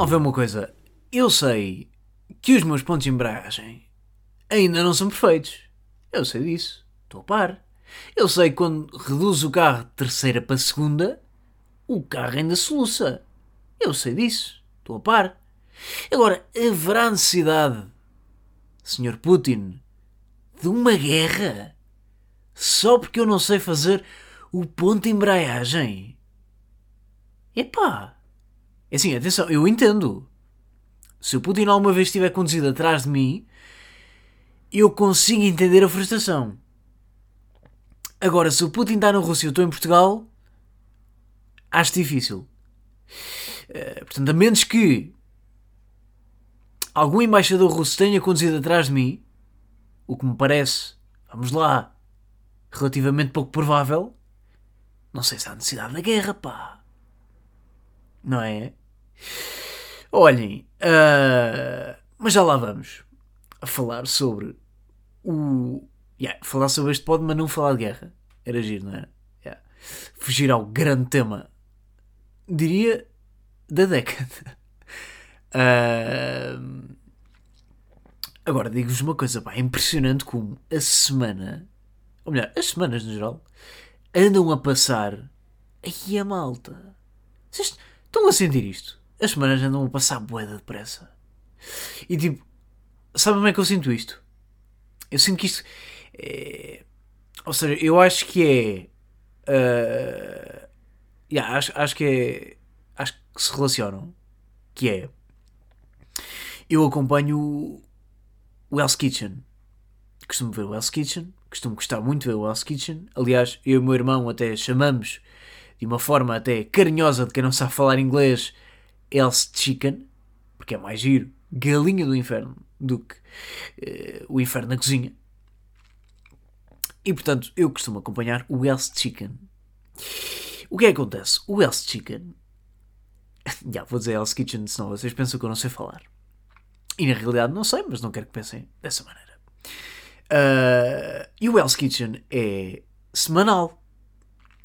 Vamos ver uma coisa. Eu sei que os meus pontos de embreagem ainda não são perfeitos. Eu sei disso. Estou a par. Eu sei que quando reduzo o carro de terceira para segunda, o carro ainda soluça. Eu sei disso. Estou a par. Agora, haverá necessidade, Sr. Putin, de uma guerra só porque eu não sei fazer o ponto de embreagem? Epá! É assim, atenção, eu entendo. Se o Putin alguma vez estiver conduzido atrás de mim, eu consigo entender a frustração. Agora, se o Putin está na Rússia e eu estou em Portugal, acho difícil. Uh, portanto, a menos que algum embaixador russo tenha conduzido atrás de mim, o que me parece, vamos lá, relativamente pouco provável, não sei se há necessidade da guerra, pá. Não é? Olhem, uh, mas já lá vamos a falar sobre o. Yeah, falar sobre este pod, mas não falar de guerra. Era giro, não era? Yeah. Fugir ao grande tema, diria, da década. Uh, agora, digo-vos uma coisa, pá, é impressionante como a semana, ou melhor, as semanas no geral, andam a passar aí a malta. Vocês estão a sentir isto? As semanas andam a passar boeda depressa. E tipo, sabe como é que eu sinto isto? Eu sinto que isto. É... Ou seja, eu acho que é. Uh... Yeah, acho, acho que é. Acho que se relacionam. Que é. Eu acompanho o Hell's Kitchen. Costumo ver o Hell's Kitchen. Costumo gostar muito de ver o Hell's Kitchen. Aliás, eu e o meu irmão até chamamos de uma forma até carinhosa de quem não sabe falar inglês Else Chicken, porque é mais giro, galinha do inferno, do que uh, o inferno na cozinha. E portanto, eu costumo acompanhar o Else Chicken. O que é que acontece? O Else Chicken. Já vou dizer Else Kitchen, senão vocês pensam que eu não sei falar. E na realidade não sei, mas não quero que pensem dessa maneira. Uh, e o Else Kitchen é semanal.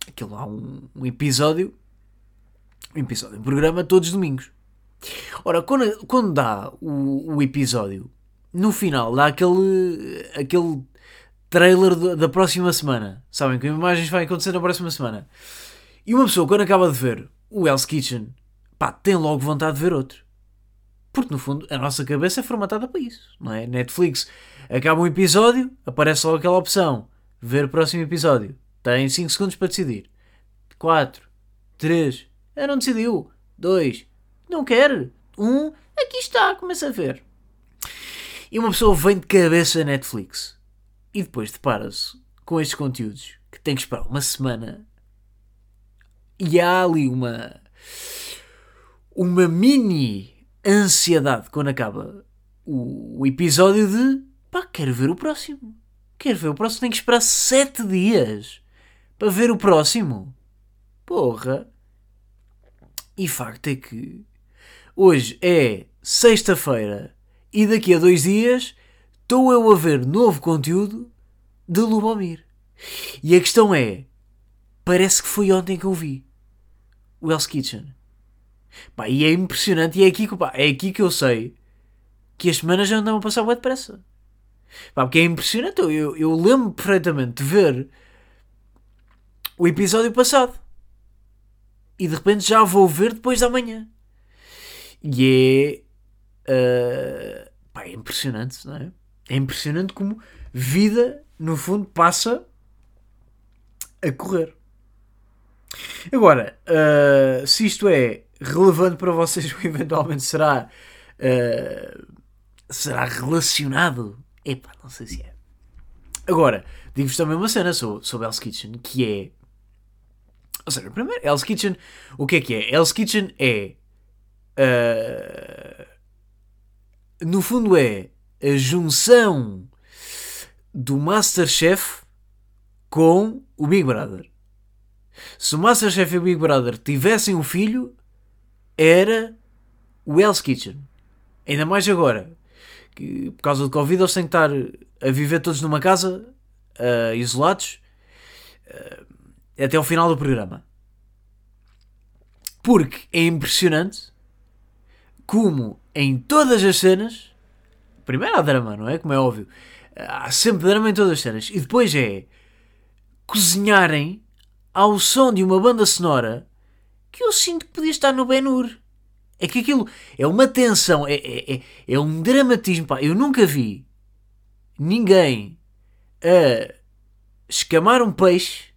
Aquilo há um, um episódio episódio, programa todos os domingos. Ora, quando, quando dá o, o episódio, no final dá aquele, aquele trailer da próxima semana. Sabem que imagens vai acontecer na próxima semana. E uma pessoa, quando acaba de ver o Hell's Kitchen, pá, tem logo vontade de ver outro. Porque, no fundo, a nossa cabeça é formatada para isso, não é? Netflix acaba um episódio, aparece logo aquela opção, ver o próximo episódio. Tem 5 segundos para decidir. 4, 3, eu não decidiu. Dois. Não quer. Um. Aqui está. Começa a ver. E uma pessoa vem de cabeça a Netflix. E depois depara-se com estes conteúdos que tem que esperar uma semana. E há ali uma. Uma mini ansiedade quando acaba o, o episódio de. Pá, quero ver o próximo. Quero ver o próximo. Tenho que esperar sete dias para ver o próximo. Porra. E facto é que hoje é sexta-feira e daqui a dois dias estou eu a ver novo conteúdo de Lubomir. E a questão é: parece que foi ontem que eu vi o Hell's Kitchen. Pá, e é impressionante, e é aqui, que, pá, é aqui que eu sei que as semanas já andam a passar bem depressa. Pá, porque é impressionante, eu, eu lembro perfeitamente de ver o episódio passado e de repente já vou ver depois da manhã. E é. Uh, pá, é impressionante, não é? É impressionante como vida, no fundo, passa a correr. Agora, uh, se isto é relevante para vocês, eventualmente será. Uh, será relacionado? Epá, não sei se é. Agora, digo-vos também uma cena sobre, sobre Hell's Kitchen, que é ou seja, primeiro, Hell's Kitchen, o que é que é? Hell's Kitchen é. Uh, no fundo, é a junção do Masterchef com o Big Brother. Se o Masterchef e o Big Brother tivessem um filho, era o Hell's Kitchen. Ainda mais agora, que por causa do Covid eles têm que estar a viver todos numa casa, uh, isolados. Uh, até ao final do programa. Porque é impressionante como em todas as cenas, primeiro há drama, não é? Como é óbvio. Há sempre drama em todas as cenas. E depois é cozinharem ao som de uma banda sonora que eu sinto que podia estar no Ben-Hur. É que aquilo é uma tensão, é, é, é, é um dramatismo. Pá. Eu nunca vi ninguém a escamar um peixe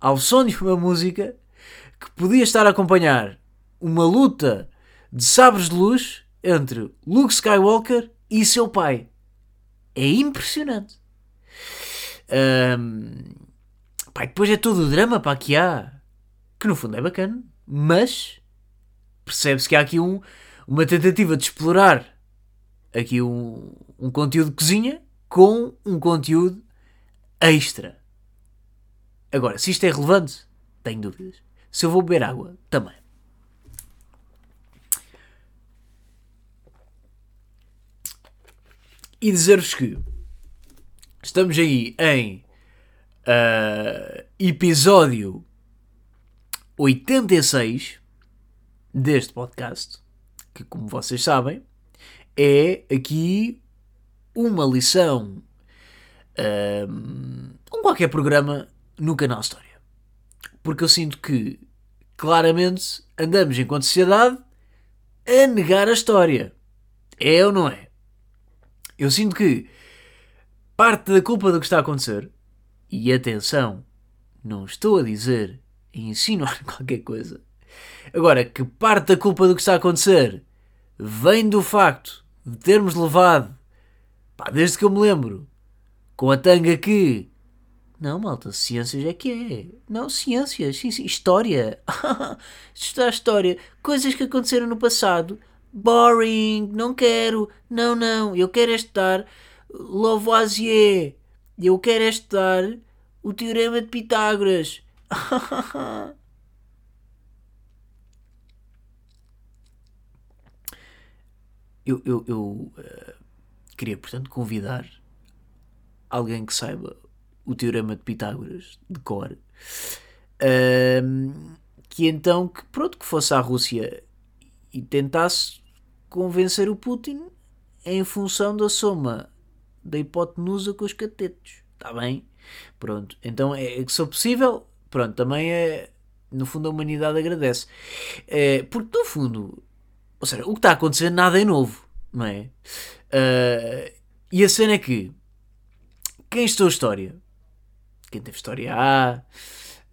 ao som de uma música que podia estar a acompanhar uma luta de sabres de luz entre Luke Skywalker e seu pai. É impressionante. Um, pá, depois é todo o drama pá, que há, que no fundo é bacana, mas percebe-se que há aqui um, uma tentativa de explorar aqui um, um conteúdo de cozinha com um conteúdo extra. Agora, se isto é relevante, tenho dúvidas. Se eu vou beber água, também. E dizer-vos que estamos aí em uh, episódio 86 deste podcast, que, como vocês sabem, é aqui uma lição, um, um qualquer programa no canal História. Porque eu sinto que, claramente, andamos enquanto sociedade a negar a história. É ou não é? Eu sinto que parte da culpa do que está a acontecer, e atenção, não estou a dizer e insinuar qualquer coisa. Agora, que parte da culpa do que está a acontecer vem do facto de termos levado, pá, desde que eu me lembro, com a tanga que. Não, malta, ciências é que é. Não, ciências, sim, sim. história. Estudar história. Coisas que aconteceram no passado. Boring, não quero. Não, não, eu quero é estudar Lavoisier. Eu quero é estudar o Teorema de Pitágoras. eu, eu, eu uh, queria, portanto, convidar alguém que saiba o Teorema de Pitágoras de cor, que então, que pronto, que fosse à Rússia e tentasse convencer o Putin em função da soma da hipotenusa com os catetos. Está bem? Pronto. Então, é, é que se for possível, pronto, também é. No fundo, a humanidade agradece. É, porque, no fundo, ou seja, o que está a acontecer nada é novo, não é? Uh, e a cena é que quem estudou história, quem teve história A,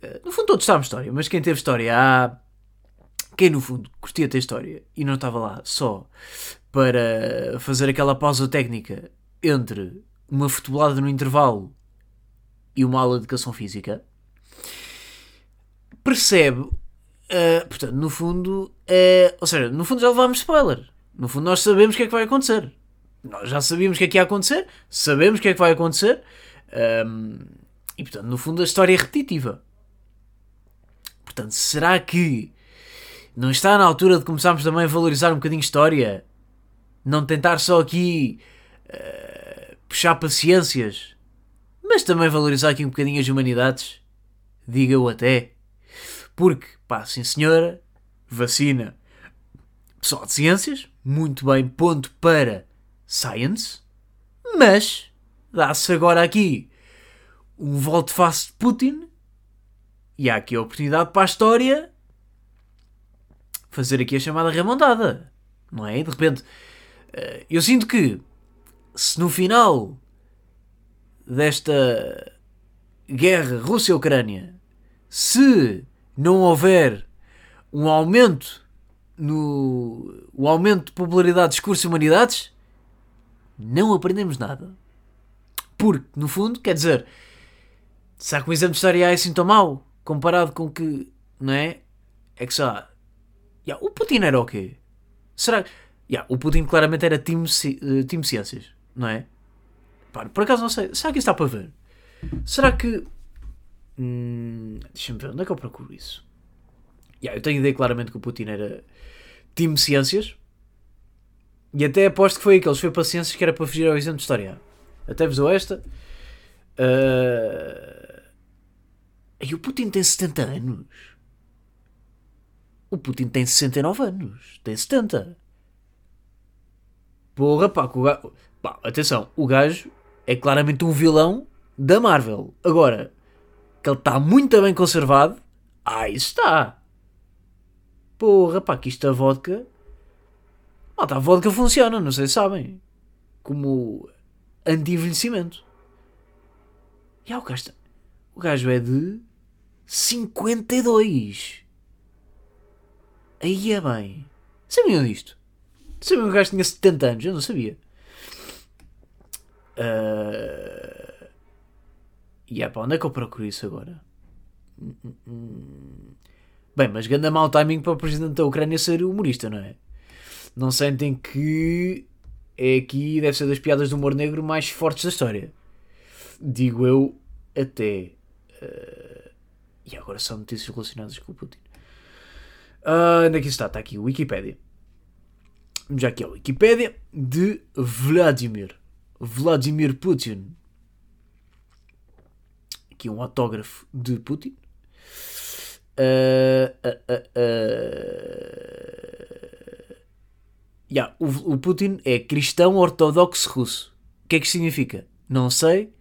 uh, no fundo todos sabem história, mas quem teve história A, quem no fundo curtia ter história e não estava lá só para fazer aquela pausa técnica entre uma futebolada no intervalo e uma aula de educação física, percebe Uh, portanto, no fundo, uh, ou seja, no fundo já levámos spoiler. No fundo, nós sabemos o que é que vai acontecer. Nós já sabíamos o que é que ia acontecer, sabemos o que é que vai acontecer, um, e portanto, no fundo, a história é repetitiva. Portanto, será que não está na altura de começarmos também a valorizar um bocadinho história? Não tentar só aqui uh, puxar paciências, mas também valorizar aqui um bocadinho as humanidades? Diga-o até. Porque, pá, sim senhora, vacina. Pessoal de ciências, muito bem, ponto para science. Mas, dá-se agora aqui um volte-face de Putin. E há aqui a oportunidade para a história fazer aqui a chamada remontada. Não é? De repente, eh, eu sinto que se no final desta guerra Rússia-Ucrânia, se não houver um aumento no o aumento de popularidade de discurso humanidades, não aprendemos nada. Porque, no fundo, quer dizer, será que o exame de história é assim tão mau comparado com que, não é? É que só. Yeah, o Putin era o quê? Será que. Yeah, o Putin claramente era time, uh, time ciências, não é? por acaso não sei. Será que isso está para ver? Será que Hum, Deixa-me ver, onde é que eu procuro isso? Yeah, eu tenho ideia claramente que o Putin era time ciências. E até aposto que foi aqueles, foi para ciências que era para fugir ao exame de história. Até vos dou esta. Uh... E o Putin tem 70 anos. O Putin tem 69 anos. Tem 70. Porra, pá, o gajo. Pá, atenção, o gajo é claramente um vilão da Marvel. Agora, que ele está muito bem conservado, isso está. Porra, pá, que isto a vodka. Tá, a vodka funciona, não sei se sabem. Como anti-envelhecimento. E ah, o gajo, o gajo é de 52. Aí é bem. Sabiam disto? Sabiam que o gajo tinha 70 anos? Eu não sabia. Uh... E yeah, pá, onde é que eu procuro isso agora? Bem, mas ganda mau timing para o presidente da Ucrânia ser humorista, não é? Não sentem que é aqui, deve ser das piadas do humor negro mais fortes da história. Digo eu, até. Uh... E agora são notícias relacionadas com o Putin. Uh, onde é que está? Está aqui, Wikipedia. Já que é a Wikipedia de Vladimir. Vladimir Putin. Aqui um autógrafo de Putin. Uh, uh, yeah, o, o, Putin é cristão ortodoxo russo. O que é que significa? Não sei.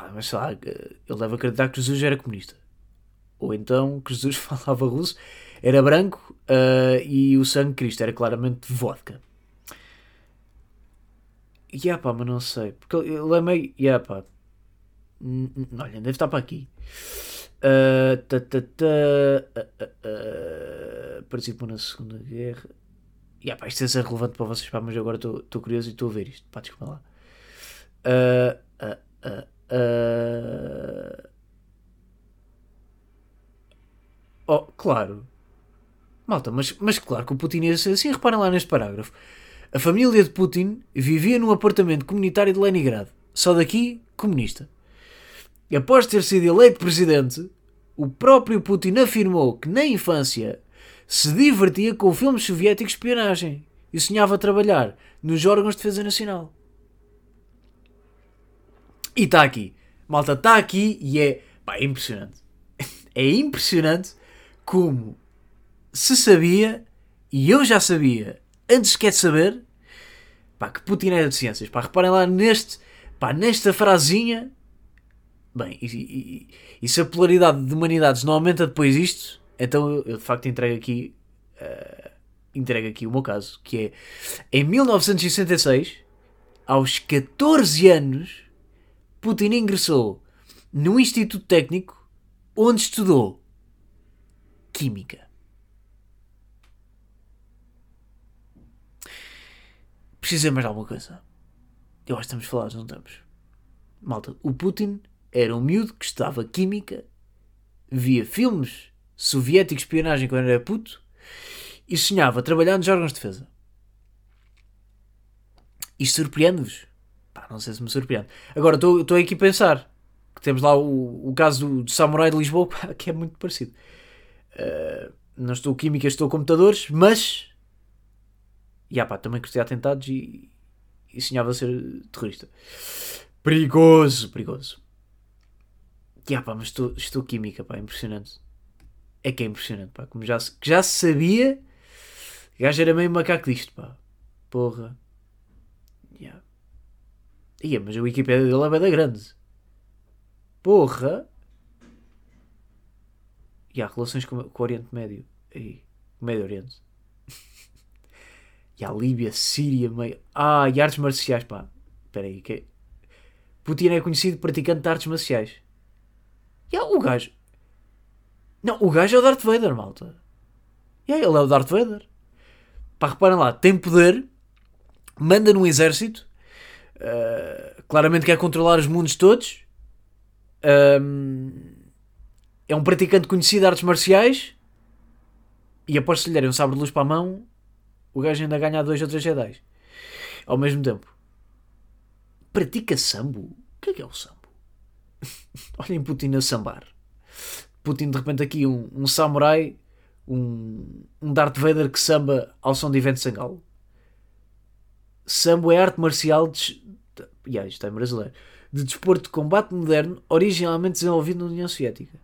Pá, mas sei lá, ele deve acreditar que Jesus era comunista. Ou então que Jesus falava russo, era branco e o sangue de Cristo era claramente vodka. Yeah, pá, mas não sei. Porque ele é meio. Yeah, pá. Olha, deve estar para aqui. Uh, ta, ta, ta, uh, uh, participou na Segunda Guerra. Yeah, pá, isto é ser relevante para vocês, pá, mas agora estou curioso e estou a ver isto. Pá, desculpa lá. Oh, claro. Malta, mas, mas claro que o Putin ia ser assim. Reparem lá neste parágrafo. A família de Putin vivia num apartamento comunitário de Leningrado. Só daqui, comunista. E após ter sido eleito presidente, o próprio Putin afirmou que na infância se divertia com filmes soviéticos de espionagem e sonhava trabalhar nos órgãos de defesa nacional. E está aqui. Malta, está aqui e é, pá, é impressionante. é impressionante como se sabia, e eu já sabia antes quer saber, pá, que Putin era de ciências. Pá, reparem lá neste, pá, nesta frasinha Bem, e, e, e, se a polaridade de humanidades não aumenta depois disto, então eu, eu de facto entrego aqui, uh, entrego aqui o meu caso, que é em 1966, aos 14 anos, Putin ingressou num instituto técnico onde estudou Química. Precisa mais alguma coisa? Eu acho que estamos falados, não estamos? Malta, o Putin era um miúdo que estudava química, via filmes soviéticos de espionagem quando era puto e sonhava trabalhar nos órgãos de defesa. Isto surpreende-vos? Não sei se me surpreende. Agora estou aqui a pensar que temos lá o, o caso do, do Samurai de Lisboa, pá, que é muito parecido. Uh, não estou química, estou computadores, mas. Yeah, pá, também de atentados e, e sonhava ser terrorista. Perigoso, perigoso. Yeah, pá, mas estou, estou química, pá, impressionante. É que é impressionante, pá. Como já, já se sabia, o gajo era meio macaco disto, pá. Porra. Ia, mas a Wikipedia dele é bem grande. Porra. E há relações com, com o Oriente Médio. Aí, Médio Oriente. e a Líbia, Síria, meio. Ah, e artes marciais, pá. Espera aí, que. Putin é conhecido praticante de artes marciais. Yeah, o gajo. Não, o gajo é o Darth Vader, malta. Yeah, ele é o Darth Vader. Pá, reparem lá, tem poder, manda num exército, uh, claramente quer controlar os mundos todos. Um, é um praticante conhecido de artes marciais. E após se lhe um sabre de luz para a mão, o gajo ainda ganha dois ou três Jedi. Ao mesmo tempo. Pratica sambo? O que é que é o sambo? Olhem Putin a sambar. Putin de repente aqui um, um samurai, um, um Darth Vader que samba ao som de Ivete Sangalo. Sambo é arte marcial de, yeah, isto é brasileiro, de desporto de combate moderno originalmente desenvolvido na União Soviética.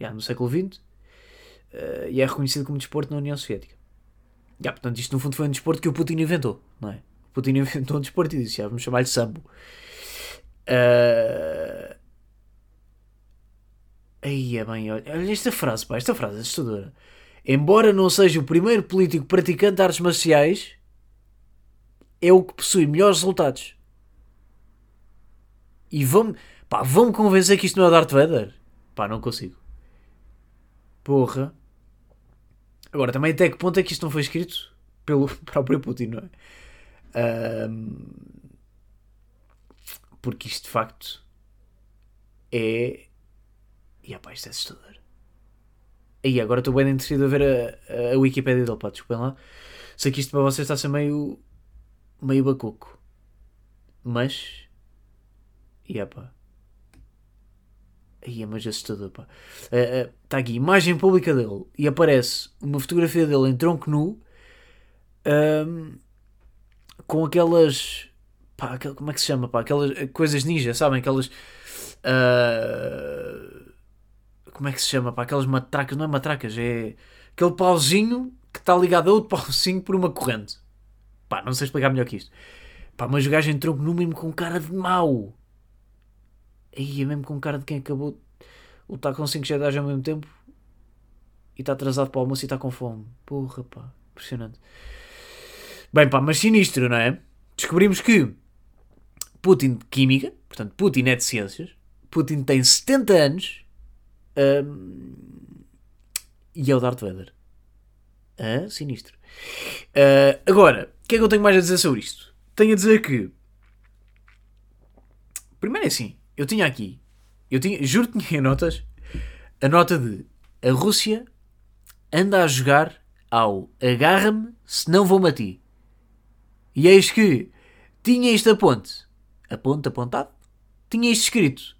Yeah, no século XX uh, e é reconhecido como desporto na União Soviética. Yeah, portanto, isto no fundo foi um desporto que o Putin inventou, não é? O Putin inventou um desporto e disse, já, vamos chamar-lhe sambo. Uh... Aí é bem, olha, olha esta frase, pá, esta frase é assustadora. Embora não seja o primeiro político praticante de artes marciais, é o que possui melhores resultados. E vão-me pá, vão convencer que isto não é Darth Vader? Pá, não consigo. Porra. Agora, também até que ponto é que isto não foi escrito pelo próprio Putin, não é? Um, porque isto de facto é. E pá, isto é assustador. Aí agora estou bem interessado a ver a, a, Wikipedia dele, pá, desculpem lá. Sei que isto para vocês está a ser meio. Meio bacoco. Mas. E pá. Aí é mais assustador, pá. Está uh, uh, tá aqui, imagem pública dele. E aparece uma fotografia dele em tronco nu. Um, com aquelas. Pá, aquel, como é que se chama? Pá, aquelas coisas ninja, sabem? Aquelas. Uh, como é que se chama? Pá, aquelas matracas. Não é matracas, é. Aquele pauzinho que está ligado a outro pauzinho por uma corrente. Pá, não sei explicar melhor que isto. Pá, mas o gajo em tronco nu mesmo com cara de mau. Aí é mesmo com cara de quem acabou de lutar com 5 Jedi ao mesmo tempo e está atrasado para o almoço e está com fome. Porra, pá, impressionante. Bem, pá, mas sinistro, não é? Descobrimos que Putin de Química, portanto, Putin é de Ciências, Putin tem 70 anos um, e é o Darth Vader. Ah, sinistro. Uh, agora, que é que eu tenho mais a dizer sobre isto? Tenho a dizer que. Primeiro é assim eu tinha aqui, eu tinha, juro que tinha notas, a nota de a Rússia anda a jogar ao agarra-me se não vou-me a ti. E eis que tinha isto a ponte, a ponte apontado, tinha isto escrito.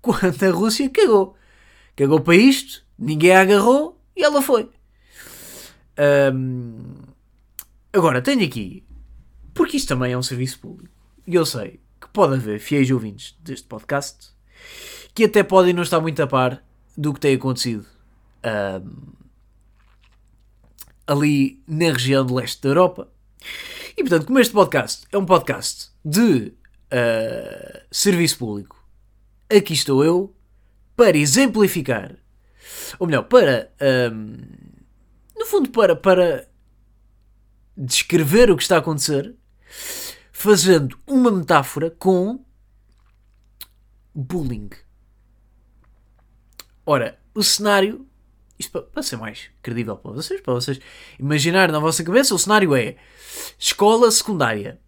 Quando a Rússia cagou. Cagou para isto, ninguém a agarrou e ela foi. Um, agora, tenho aqui, porque isto também é um serviço público, e eu sei, pode haver fiéis ouvintes deste podcast que até podem não estar muito a par do que tem acontecido um, ali na região de leste da Europa. E portanto, como este podcast é um podcast de uh, serviço público, aqui estou eu para exemplificar, ou melhor, para um, no fundo, para, para descrever o que está a acontecer fazendo uma metáfora com bullying. Ora, o cenário, isto para, ser mais credível para vocês, para vocês imaginar na vossa cabeça, o cenário é escola secundária.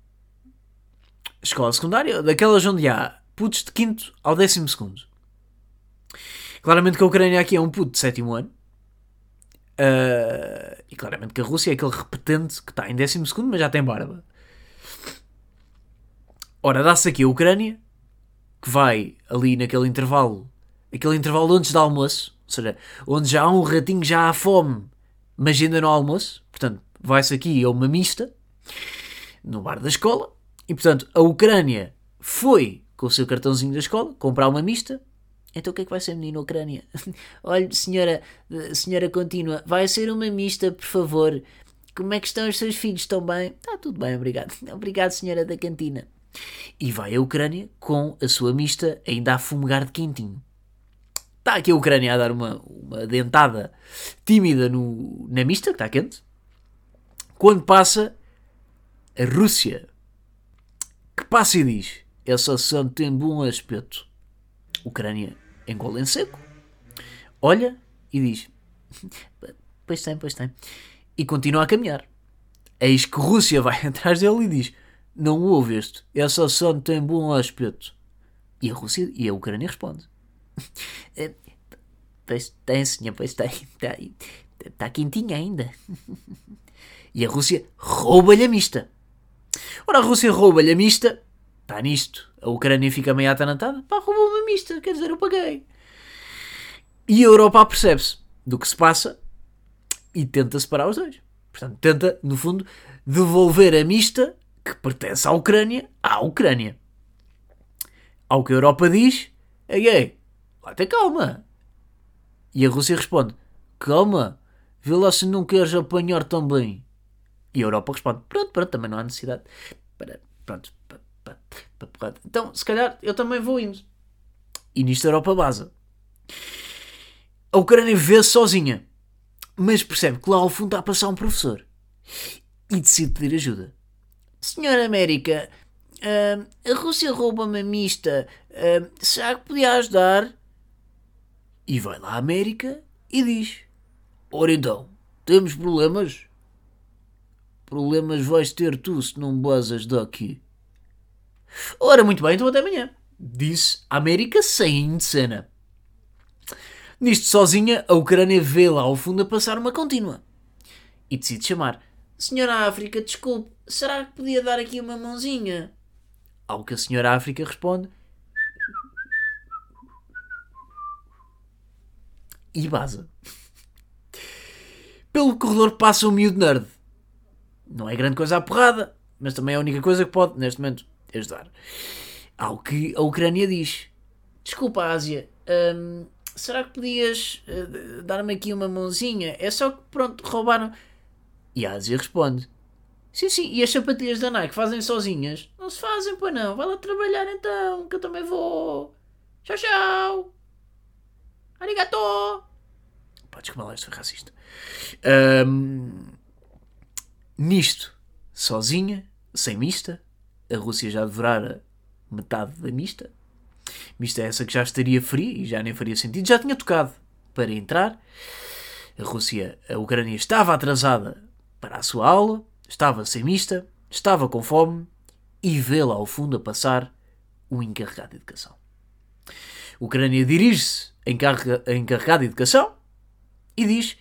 Escola secundária, daquelas onde há putos de quinto ao décimo segundo. Claramente que a Ucrânia aqui é um puto de sétimo ano. Uh, e claramente que a Rússia é aquele repetente que está em décimo segundo, mas já tem barba. Ora, dá-se aqui a Ucrânia, que vai ali naquele intervalo, aquele intervalo antes do almoço, ou seja, onde já há um ratinho, já há fome, mas ainda não há almoço, portanto, vai-se aqui a uma mista, no bar da escola, e portanto, a Ucrânia foi com o seu cartãozinho da escola comprar uma mista. Então o que é que vai ser, menino Ucrânia? Olha, senhora, senhora contínua, vai ser uma mista, por favor. Como é que estão os seus filhos? Estão bem? Está tudo bem, obrigado. Obrigado, senhora da cantina. E vai a Ucrânia com a sua mista ainda a fumegar de quentinho. Está aqui a Ucrânia a dar uma, uma dentada tímida no, na mista, que está quente. Quando passa a Rússia, que passa e diz: Essa ação tem bom aspecto. Ucrânia engole em seco, olha e diz: Pois tem, pois tem. E continua a caminhar. Eis que Rússia vai atrás dele e diz: não ouve este. Essa ação tem bom aspecto. E a Rússia e a Ucrânia responde. Eh, pois tem, senhor, pois tem. Está, está quentinha ainda. E a Rússia rouba-lhe a mista. Ora, a Rússia rouba-lhe a mista. Está nisto. A Ucrânia fica meio atanantada. Pá, roubou-me mista. Quer dizer, eu paguei. E a Europa percebe-se do que se passa e tenta separar os dois. Portanto, tenta, no fundo, devolver a mista que pertence à Ucrânia à Ucrânia. Ao que a Europa diz, ei, ei, lá tem calma. E a Rússia responde, calma, vê lá se não queres apanhar também. E a Europa responde: pronto, pronto, também não há necessidade. Pronto, para porrada. Então, se calhar, eu também vou indo. E nisto a Europa baza. A Ucrânia vê-se sozinha, mas percebe que lá ao fundo está a passar um professor. E decide pedir ajuda. Senhora América, ah, a Rússia rouba uma mista. Ah, será que podia ajudar? E vai lá à América e diz: Ora então, temos problemas? Problemas vais ter tu se não basas daqui. Ora, muito bem, então até amanhã. A América sem de cena. Nisto sozinha, a Ucrânia vê lá ao fundo a passar uma contínua. E decide chamar. Senhora África, desculpe, será que podia dar aqui uma mãozinha? Ao que a senhora África responde. E baza. Pelo corredor passa o miúdo nerd. Não é grande coisa à porrada, mas também é a única coisa que pode, neste momento, ajudar. Ao que a Ucrânia diz: Desculpa, Ásia, hum, será que podias uh, dar-me aqui uma mãozinha? É só que, pronto, roubaram. E a Ásia responde: Sim, sim, e as sapatilhas da Nike fazem sozinhas? Não se fazem, pois não. Vai lá trabalhar então, que eu também vou. Tchau, tchau. Arigato. Pá, desculpa lá, foi racista. Hum, nisto, sozinha, sem mista, a Rússia já devorara metade da mista. Mista é essa que já estaria fria e já nem faria sentido. Já tinha tocado para entrar. A Rússia, a Ucrânia estava atrasada para a sua aula, estava sem mista, estava com fome e vê lá ao fundo a passar o encarregado de educação. A Ucrânia dirige-se a encarregado de educação e diz: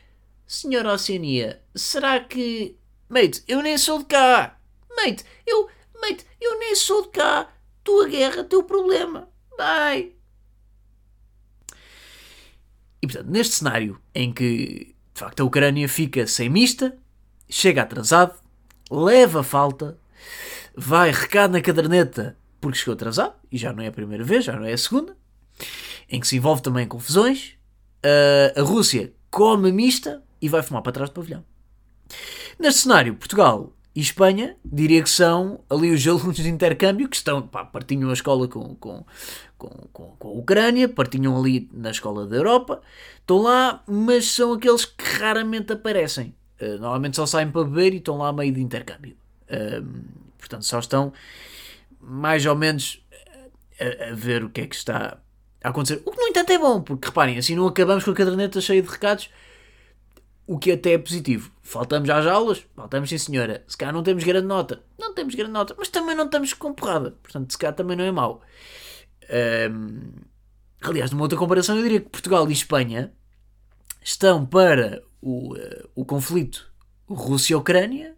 Senhora Oceania, será que. Mate, eu nem sou de cá! Mate, eu. Mate, eu nem sou de cá! Tua guerra, teu problema! Bye! E portanto, neste cenário em que de facto a Ucrânia fica sem mista, chega atrasado, leva falta, vai recado na caderneta porque chegou atrasado, e já não é a primeira vez, já não é a segunda, em que se envolve também confusões, a Rússia come mista e vai fumar para trás do pavilhão. Neste cenário, Portugal e Espanha, diria que são ali os alunos de intercâmbio que estão, pá, partilham a escola com, com, com, com, com a Ucrânia, partilham ali na escola da Europa, estão lá, mas são aqueles que raramente aparecem. Uh, normalmente só saem para beber e estão lá a meio de intercâmbio. Uh, portanto, só estão mais ou menos a, a, ver o que é que está a acontecer. O que, no entanto, é bom, porque reparem, assim não acabamos com a caderneta cheia de recados o que até é positivo. Faltamos às aulas? Faltamos sim senhora. Se calhar não temos grande nota. Não temos grande nota, mas também não estamos com porrada. Portanto, se calhar também não é mau. Um, aliás, numa outra comparação, eu diria que Portugal e Espanha estão para o, uh, o conflito Rússia-Ucrânia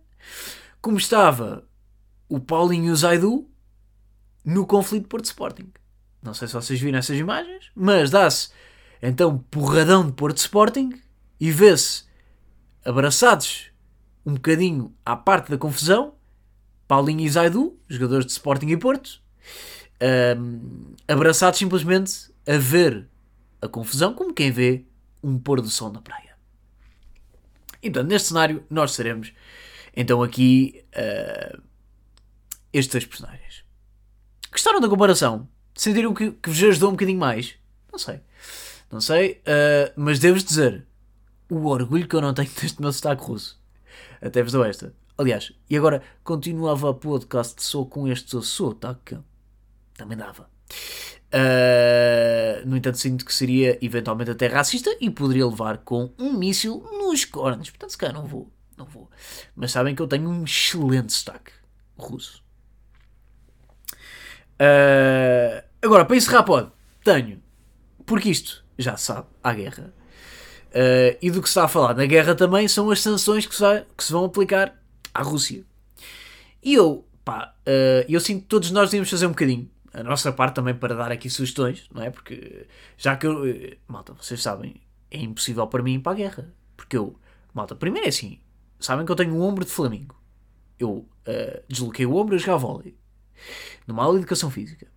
como estava o Paulinho Zaidu no conflito Porto Sporting. Não sei se vocês viram essas imagens, mas dá-se então porradão de Porto Sporting e vê-se abraçados um bocadinho à parte da confusão, Paulinho e Zaidu, jogadores de Sporting e Porto, um, abraçados simplesmente a ver a confusão como quem vê um pôr do sol na praia. Então, neste cenário, nós seremos então aqui uh, estes dois personagens. Gostaram da comparação? Sentiram que, que vos ajudou um bocadinho mais? Não sei. Não sei, uh, mas devo dizer, o orgulho que eu não tenho deste meu sotaque russo. Até vos dou esta. Aliás, e agora continuava a podcast só com este sotaque. Também dava. Uh, no entanto, sinto que seria eventualmente até racista e poderia levar com um míssil nos cornos. Portanto, se calhar não vou. Não vou. Mas sabem que eu tenho um excelente sotaque russo. Uh, agora, para encerrar, pode. Tenho. Porque isto, já sabe, há guerra. Uh, e do que se está a falar na guerra também são as sanções que se, que se vão aplicar à Rússia. E eu, pá, uh, eu sinto que todos nós devíamos fazer um bocadinho. A nossa parte também para dar aqui sugestões, não é? Porque já que eu. Uh, malta, vocês sabem, é impossível para mim ir para a guerra. Porque eu. Malta, primeiro é assim. Sabem que eu tenho um ombro de flamingo. Eu uh, desloquei o ombro a jogar vôlei. Numa aula de educação física.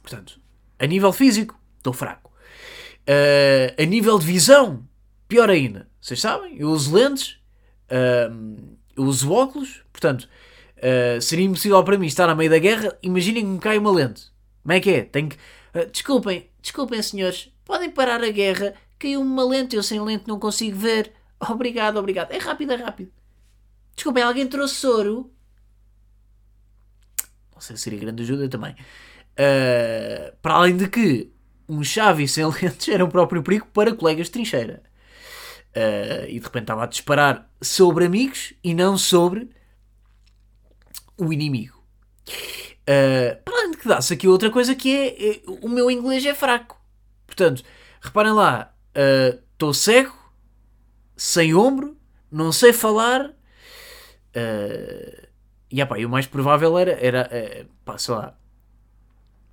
Portanto, a nível físico, estou fraco. Uh, a nível de visão, pior ainda. Vocês sabem? Eu uso lentes. Uh, eu uso óculos, portanto, uh, seria impossível para mim estar a meio da guerra. Imaginem que me cai uma lente. Como é que é? Tenho que. Uh, desculpem, desculpem, senhores, podem parar a guerra. Caiu-me uma lente, eu sem lente não consigo ver. Obrigado, obrigado. É rápido, é rápido. Desculpem, alguém trouxe soro? Não sei se seria grande ajuda também. Uh, para além de que um chave sem lentes era o próprio perigo para colegas de trincheira. Uh, e de repente estava a disparar sobre amigos e não sobre o inimigo. Uh, para além de que dá-se aqui outra coisa que é, é, o meu inglês é fraco. Portanto, reparem lá, estou uh, cego, sem ombro, não sei falar. Uh, e, opa, e o mais provável era, era uh, pá, sei lá,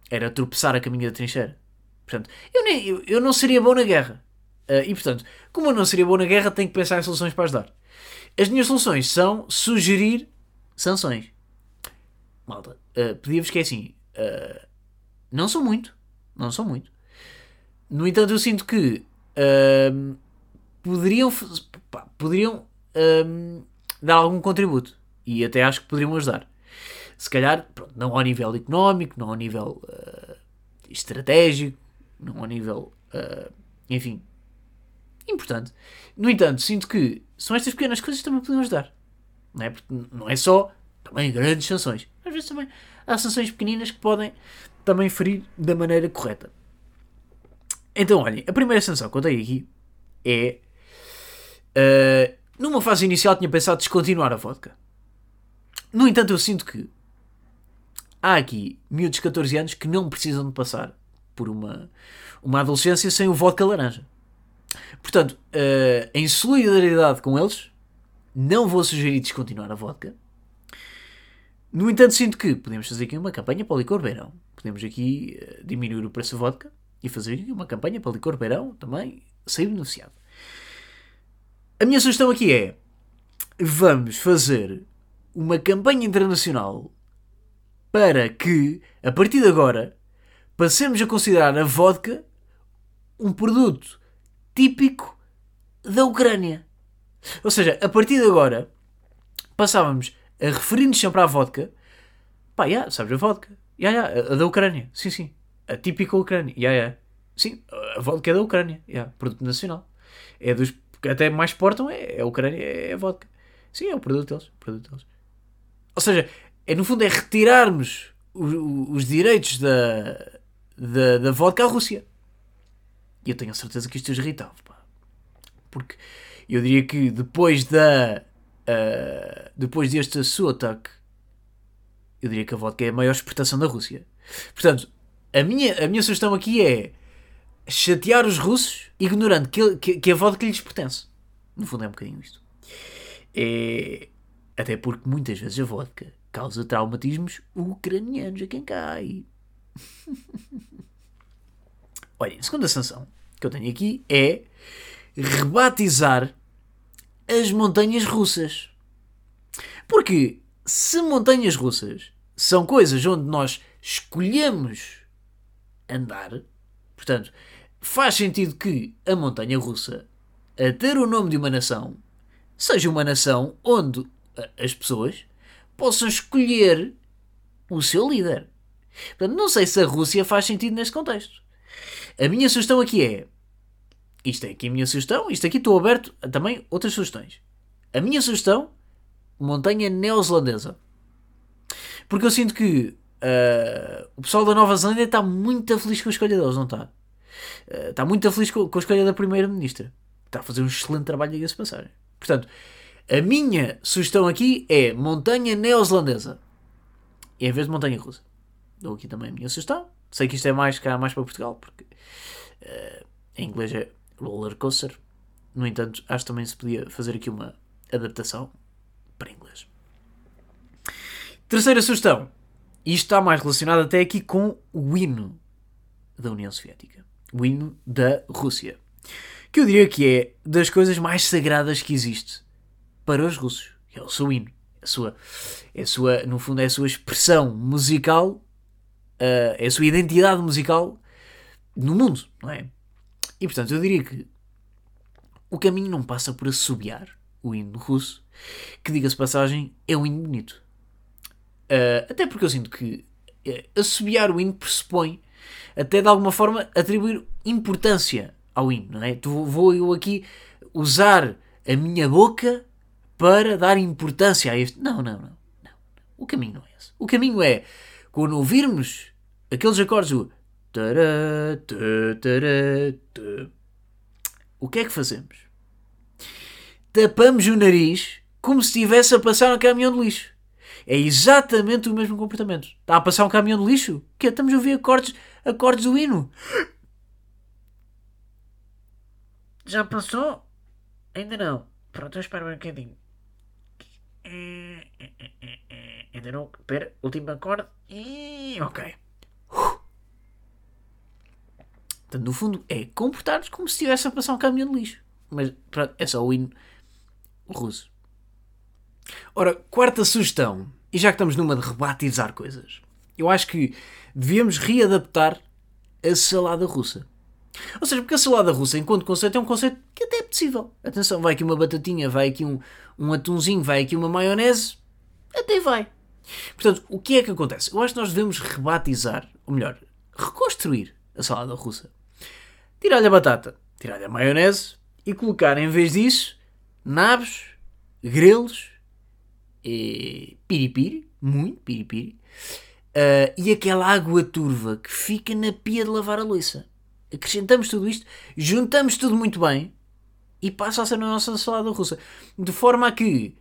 era tropeçar a caminho da trincheira. Portanto, eu, nem, eu, eu não seria bom na guerra. Uh, e portanto, como eu não seria bom na guerra, tenho que pensar em soluções para ajudar. As minhas soluções são sugerir sanções. Malta, uh, pedia-vos que é assim. Uh, não são muito. Não são muito. No entanto, eu sinto que uh, poderiam, pá, poderiam dar algum contributo. E até acho que poderiam ajudar. Se calhar, pronto, não ao nível económico, não ao nível estratégico, não ao nível. enfim, importante. No entanto, sinto que são estas pequenas coisas que também podem ajudar. Não é? Porque não é só também grandes sanções. Às vezes também há sanções pequeninas que podem também ferir da maneira correta. Então, olhem, a primeira sanção que eu tenho aqui é. Uh, numa fase inicial tinha pensado descontinuar a vodka. No entanto, eu sinto que há aqui miúdos de 14 anos que não precisam de passar por uma, uma adolescência sem o vodka laranja. Portanto, uh, em solidariedade com eles, não vou sugerir descontinuar a vodka. No entanto, sinto que podemos fazer aqui uma campanha para o licor beirão. Podemos aqui uh, diminuir o preço da vodka e fazer aqui uma campanha para o licor beirão também sair beneficiado. A minha sugestão aqui é: vamos fazer uma campanha internacional para que, a partir de agora, passemos a considerar a vodka um produto típico da Ucrânia. Ou seja, a partir de agora, passávamos a referir-nos sempre à vodka. Pá, yeah, sabes a vodka? Yeah, yeah, a da Ucrânia. Sim, sim. A típica Ucrânia. Yeah, yeah. Sim, a vodka é da Ucrânia. Yeah, produto nacional. É dos até mais exportam, é, é a Ucrânia, é a vodka. Sim, é o produto deles. O produto deles. Ou seja, é, no fundo é retirarmos os, os direitos da, da, da vodka à Rússia. E eu tenho a certeza que isto os irritava, pá. Porque eu diria que depois da. Uh, depois deste seu ataque, eu diria que a vodka é a maior exportação da Rússia. Portanto, a minha, a minha sugestão aqui é chatear os russos ignorando que, que, que a vodka lhes pertence. No fundo é um bocadinho isto. É, até porque muitas vezes a vodka causa traumatismos ucranianos a quem cai. Olha, a segunda sanção que eu tenho aqui é rebatizar as montanhas russas. Porque se montanhas russas são coisas onde nós escolhemos andar, portanto, faz sentido que a montanha russa, a ter o nome de uma nação, seja uma nação onde as pessoas possam escolher o seu líder. Portanto, não sei se a Rússia faz sentido neste contexto. A minha sugestão aqui é. Isto é aqui a minha sugestão, isto aqui estou aberto a também outras sugestões. A minha sugestão, montanha neozelandesa. Porque eu sinto que uh, o pessoal da Nova Zelândia está muito feliz com a escolha deles, não está? Uh, está muito feliz com, com a escolha da Primeira-Ministra. Está a fazer um excelente trabalho, diga-se passagem. Portanto, a minha sugestão aqui é montanha neozelandesa. Em vez de montanha russa. Dou aqui também a minha sugestão. Sei que isto é mais cá mais para Portugal, porque uh, em inglês é roller coaster. No entanto, acho que também se podia fazer aqui uma adaptação para inglês. Terceira sugestão. Isto está mais relacionado até aqui com o hino da União Soviética. O hino da Rússia. Que eu diria que é das coisas mais sagradas que existe para os russos. É o seu hino. É a sua, é a sua, no fundo, é a sua expressão musical, uh, é a sua identidade musical no mundo, não é? E portanto, eu diria que o caminho não passa por assobiar o hino russo, que, diga-se passagem, é um hino bonito. Uh, até porque eu sinto que uh, assobiar o hino pressupõe, até de alguma forma, atribuir importância ao hino, não é? Tu, vou eu aqui usar a minha boca para dar importância a este. Não, não, não. não. O caminho não é esse. O caminho é quando ouvirmos aqueles acordes do. O que é que fazemos? Tapamos o nariz como se estivesse a passar um caminhão de lixo. É exatamente o mesmo comportamento. Está a passar um caminhão de lixo? Que Estamos a ouvir acordes, acordes do hino. Já passou? Ainda não. Pronto, eu espero um bocadinho. Ainda não. Espera, último acorde. E. Ok. Portanto, no fundo, é comportar-nos como se estivesse a passar um caminhão de lixo. Mas, pronto, é só o hino russo. Ora, quarta sugestão. E já que estamos numa de rebatizar coisas, eu acho que devíamos readaptar a salada russa. Ou seja, porque a salada russa, enquanto conceito, é um conceito que até é possível. Atenção, vai aqui uma batatinha, vai aqui um, um atunzinho, vai aqui uma maionese, até vai. Portanto, o que é que acontece? Eu acho que nós devemos rebatizar, ou melhor, reconstruir a salada russa. Tirar-lhe a batata, tirar-lhe a maionese e colocar, em vez disso, nabos, grelos, e piripiri, muito piripiri, uh, e aquela água turva que fica na pia de lavar a louça acrescentamos tudo isto, juntamos tudo muito bem e passa a ser a nossa salada russa. De forma a que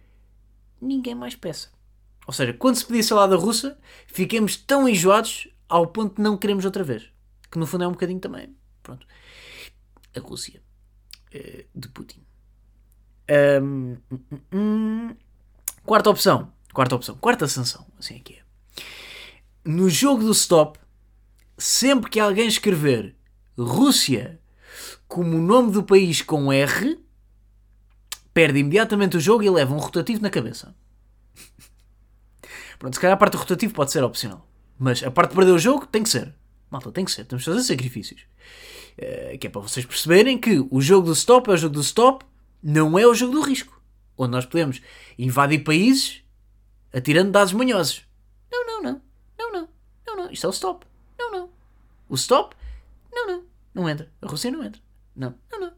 ninguém mais peça. Ou seja, quando se pedir salada russa, ficamos tão enjoados ao ponto de não queremos outra vez. Que no fundo é um bocadinho também. Pronto. A Rússia. Uh, de Putin. Um, um, um, quarta opção. Quarta opção. Quarta sanção. Assim é que é. No jogo do stop, sempre que alguém escrever Rússia como o nome do país com R, perde imediatamente o jogo e leva um rotativo na cabeça. Pronto, se calhar a parte do rotativo pode ser opcional. Mas a parte de perder o jogo tem que ser. Malta, tem que ser. Temos de fazer sacrifícios. Uh, que é para vocês perceberem que o jogo do stop é o jogo do stop, não é o jogo do risco. Onde nós podemos invadir países atirando dados manhosos. Não, não, não. Não, não. Não, não. Isto é o stop. Não, não. O stop não, não, não entra. A Rússia não entra. Não, não, não.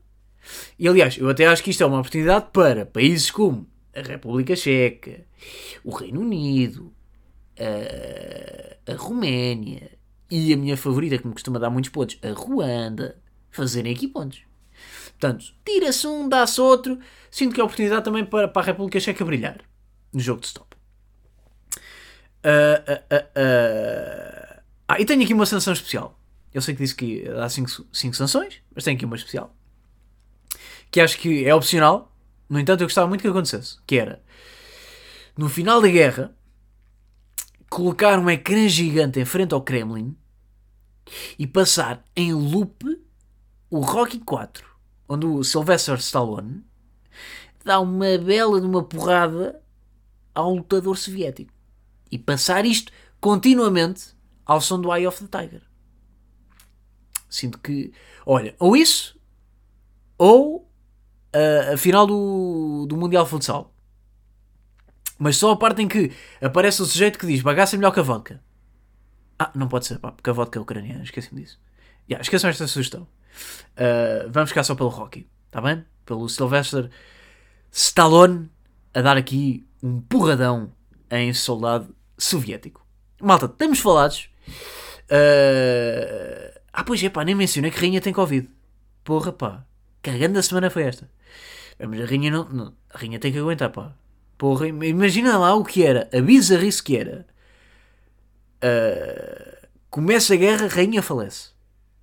E aliás, eu até acho que isto é uma oportunidade para países como a República Checa, o Reino Unido, a, a Roménia e a minha favorita, que me costuma dar muitos pontos, a Ruanda, fazerem aqui pontos. Portanto, tira-se um, dá-se outro. Sinto que é oportunidade também para, para a República Checa brilhar no jogo de stop. Uh, uh, uh, ah, e tenho aqui uma sanção especial. Eu sei que disse que há 5 sanções, mas tem aqui uma especial. Que acho que é opcional. No entanto, eu gostava muito que acontecesse. Que era, no final da guerra, colocar um ecrã gigante em frente ao Kremlin e passar em loop o Rocky 4, onde o Sylvester Stallone dá uma bela de uma porrada ao lutador soviético. E passar isto continuamente ao som do Eye of the Tiger. Sinto que, olha, ou isso, ou a, final do, do Mundial Futsal. Mas só a parte em que aparece o sujeito que diz bagaça é melhor que a vodka. Ah, não pode ser, pá, porque a vodka é ucraniana, esqueci-me disso. Yeah, esqueçam esta sugestão. Uh, vamos ficar só pelo Rocky, está bem? Pelo Sylvester Stallone a dar aqui um porradão em soldado soviético. Malta, estamos falados. Uh, ah, pois é, pá, nem mencionei que rainha tem Covid. Porra, pá. Carregando a semana foi esta. Mas a rainha não, não, A rainha tem que aguentar, pá. Porra, imagina lá o que era. A bizarrice que era. Uh, começa a guerra, a rainha falece.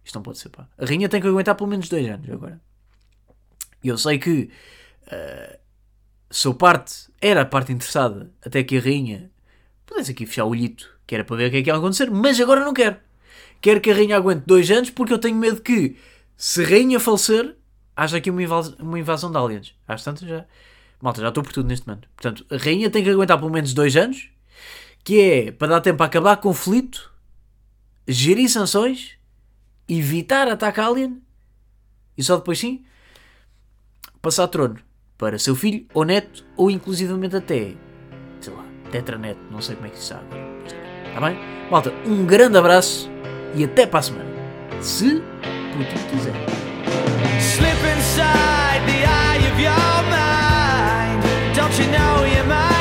Isto não pode ser, pá. A rainha tem que aguentar pelo menos dois anos agora. E eu sei que. Uh, sou parte. Era a parte interessada. Até que a rainha. Pudesse aqui fechar o olhito. Que era para ver o que é que ia acontecer. Mas agora não quero quero que a rainha aguente dois anos porque eu tenho medo que, se a rainha falecer, haja aqui uma, invasão, uma invasão de aliens. Às tantas já. Malta, já estou por tudo neste momento. Portanto, a rainha tem que aguentar pelo menos dois anos, que é para dar tempo a acabar conflito, gerir sanções, evitar ataque alien e só depois sim passar trono para seu filho ou neto, ou inclusivamente até, sei lá, tetraneto, não sei como é que se sabe. Está bem? Malta, um grande abraço e até para a semana. Se Putin quiser. Don't you know you might?